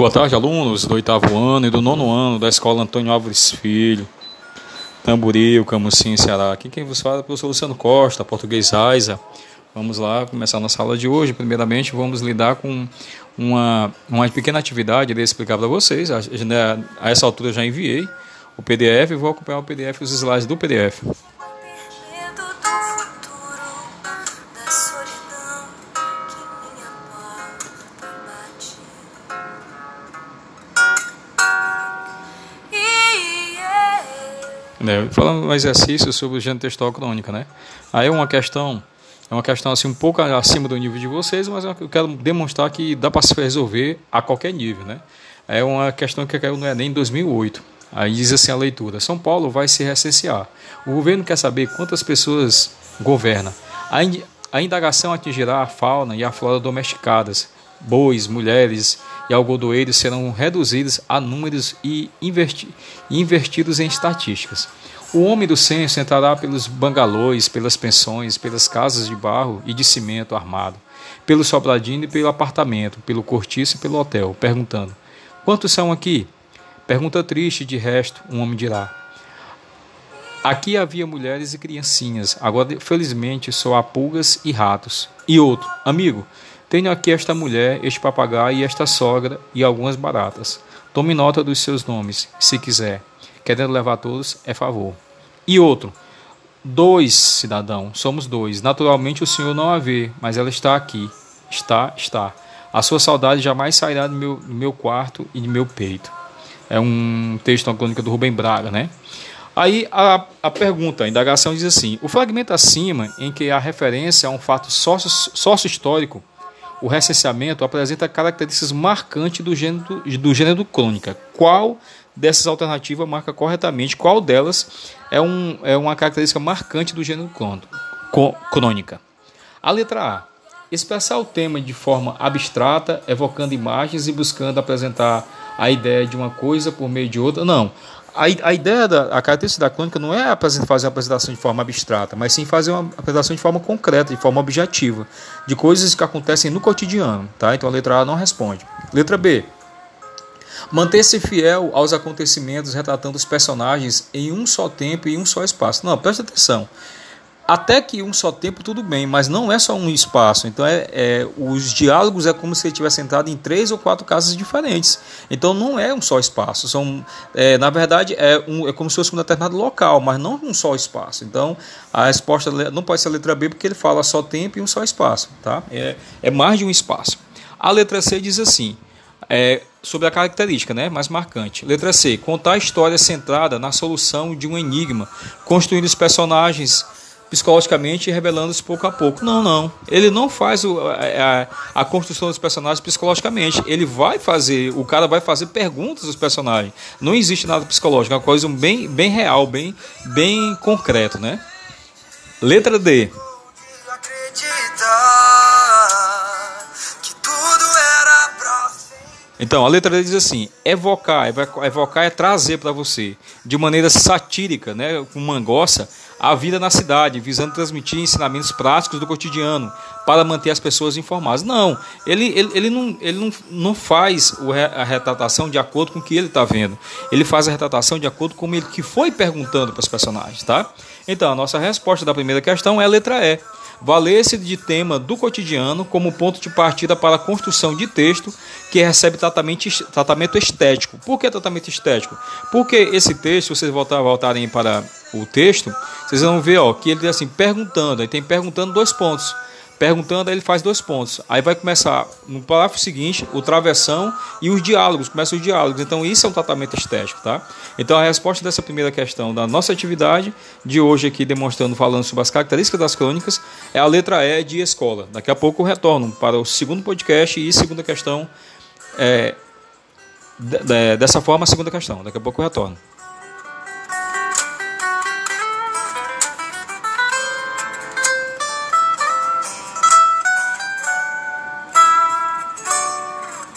Boa tarde, alunos do oitavo ano e do nono ano da Escola Antônio Álvares Filho, Tamboril, Camusim, Ceará. Aqui quem vos fala é o professor Luciano Costa, português Aiza. Vamos lá começar a nossa aula de hoje. Primeiramente, vamos lidar com uma, uma pequena atividade, irei explicar para vocês. A, a essa altura eu já enviei o PDF e vou acompanhar o PDF, os slides do PDF. Né? Falando um exercício sobre o gênero crônica, né? Aí é uma questão, é uma questão assim um pouco acima do nível de vocês, mas eu quero demonstrar que dá para se resolver a qualquer nível, né? É uma questão que caiu no Enem em 2008. Aí diz assim a leitura: São Paulo vai se recensear. O governo quer saber quantas pessoas governa. A indagação atingirá a fauna e a flora domesticadas. Bois, mulheres e algodoeiros serão reduzidos a números e inverti invertidos em estatísticas. O homem do censo entrará pelos bangalôs, pelas pensões, pelas casas de barro e de cimento armado, pelo sobradinho e pelo apartamento, pelo cortiço e pelo hotel, perguntando: Quantos são aqui? Pergunta triste, de resto, um homem dirá: Aqui havia mulheres e criancinhas, agora felizmente só há pulgas e ratos. E outro: Amigo, tenho aqui esta mulher, este papagaio e esta sogra e algumas baratas. Tome nota dos seus nomes, se quiser. Querendo levar todos, é favor. E outro. Dois, cidadão, somos dois. Naturalmente o senhor não a vê, mas ela está aqui. Está, está. A sua saudade jamais sairá do meu, do meu quarto e do meu peito. É um texto, uma crônica do Rubem Braga, né? Aí a, a pergunta, a indagação diz assim: o fragmento acima, em que há referência a um fato sócio-histórico, o recenseamento apresenta características marcantes do gênero, do gênero crônica. Qual dessas alternativas marca corretamente? Qual delas é, um, é uma característica marcante do gênero crônica? A letra A. Expressar o tema de forma abstrata, evocando imagens e buscando apresentar a ideia de uma coisa por meio de outra. Não a, a ideia da a característica da crônica não é fazer uma apresentação de forma abstrata, mas sim fazer uma apresentação de forma concreta, de forma objetiva, de coisas que acontecem no cotidiano. Tá? Então a letra A não responde. Letra B. Manter-se fiel aos acontecimentos retratando os personagens em um só tempo e em um só espaço. Não, presta atenção até que um só tempo tudo bem, mas não é só um espaço. Então é, é os diálogos é como se ele tivesse entrado em três ou quatro casas diferentes. Então não é um só espaço. São é, na verdade é, um, é como se fosse um determinado local, mas não um só espaço. Então a resposta não pode ser a letra B porque ele fala só tempo e um só espaço, tá? É, é mais de um espaço. A letra C diz assim. É, sobre a característica né, mais marcante. Letra C. Contar a história centrada na solução de um enigma, construindo os personagens psicologicamente revelando-se pouco a pouco. Não, não. Ele não faz o, a, a, construção dos personagens psicologicamente. Ele vai fazer, o cara vai fazer perguntas aos personagens. Não existe nada psicológico, é uma coisa bem, bem real, bem, bem concreto, né? Letra D. Então, a letra D diz assim: evocar, evocar é trazer para você, de maneira satírica, né, com mangossa, a vida na cidade, visando transmitir ensinamentos práticos do cotidiano para manter as pessoas informadas. Não, ele, ele, ele, não, ele não, não faz a retratação de acordo com o que ele está vendo. Ele faz a retratação de acordo com ele que foi perguntando para os personagens, tá? Então, a nossa resposta da primeira questão é a letra E valer-se de tema do cotidiano como ponto de partida para a construção de texto que recebe tratamento, estético. Por que tratamento estético? Porque esse texto, se vocês voltar, voltarem para o texto, vocês vão ver ó, que ele diz assim, perguntando, aí tem perguntando dois pontos perguntando, aí ele faz dois pontos. Aí vai começar no parágrafo seguinte o travessão e os diálogos, começam os diálogos. Então isso é um tratamento estético, tá? Então a resposta dessa primeira questão da nossa atividade de hoje aqui demonstrando falando sobre as características das crônicas é a letra E de escola. Daqui a pouco eu retorno para o segundo podcast e segunda questão é, dessa forma a segunda questão. Daqui a pouco eu retorno.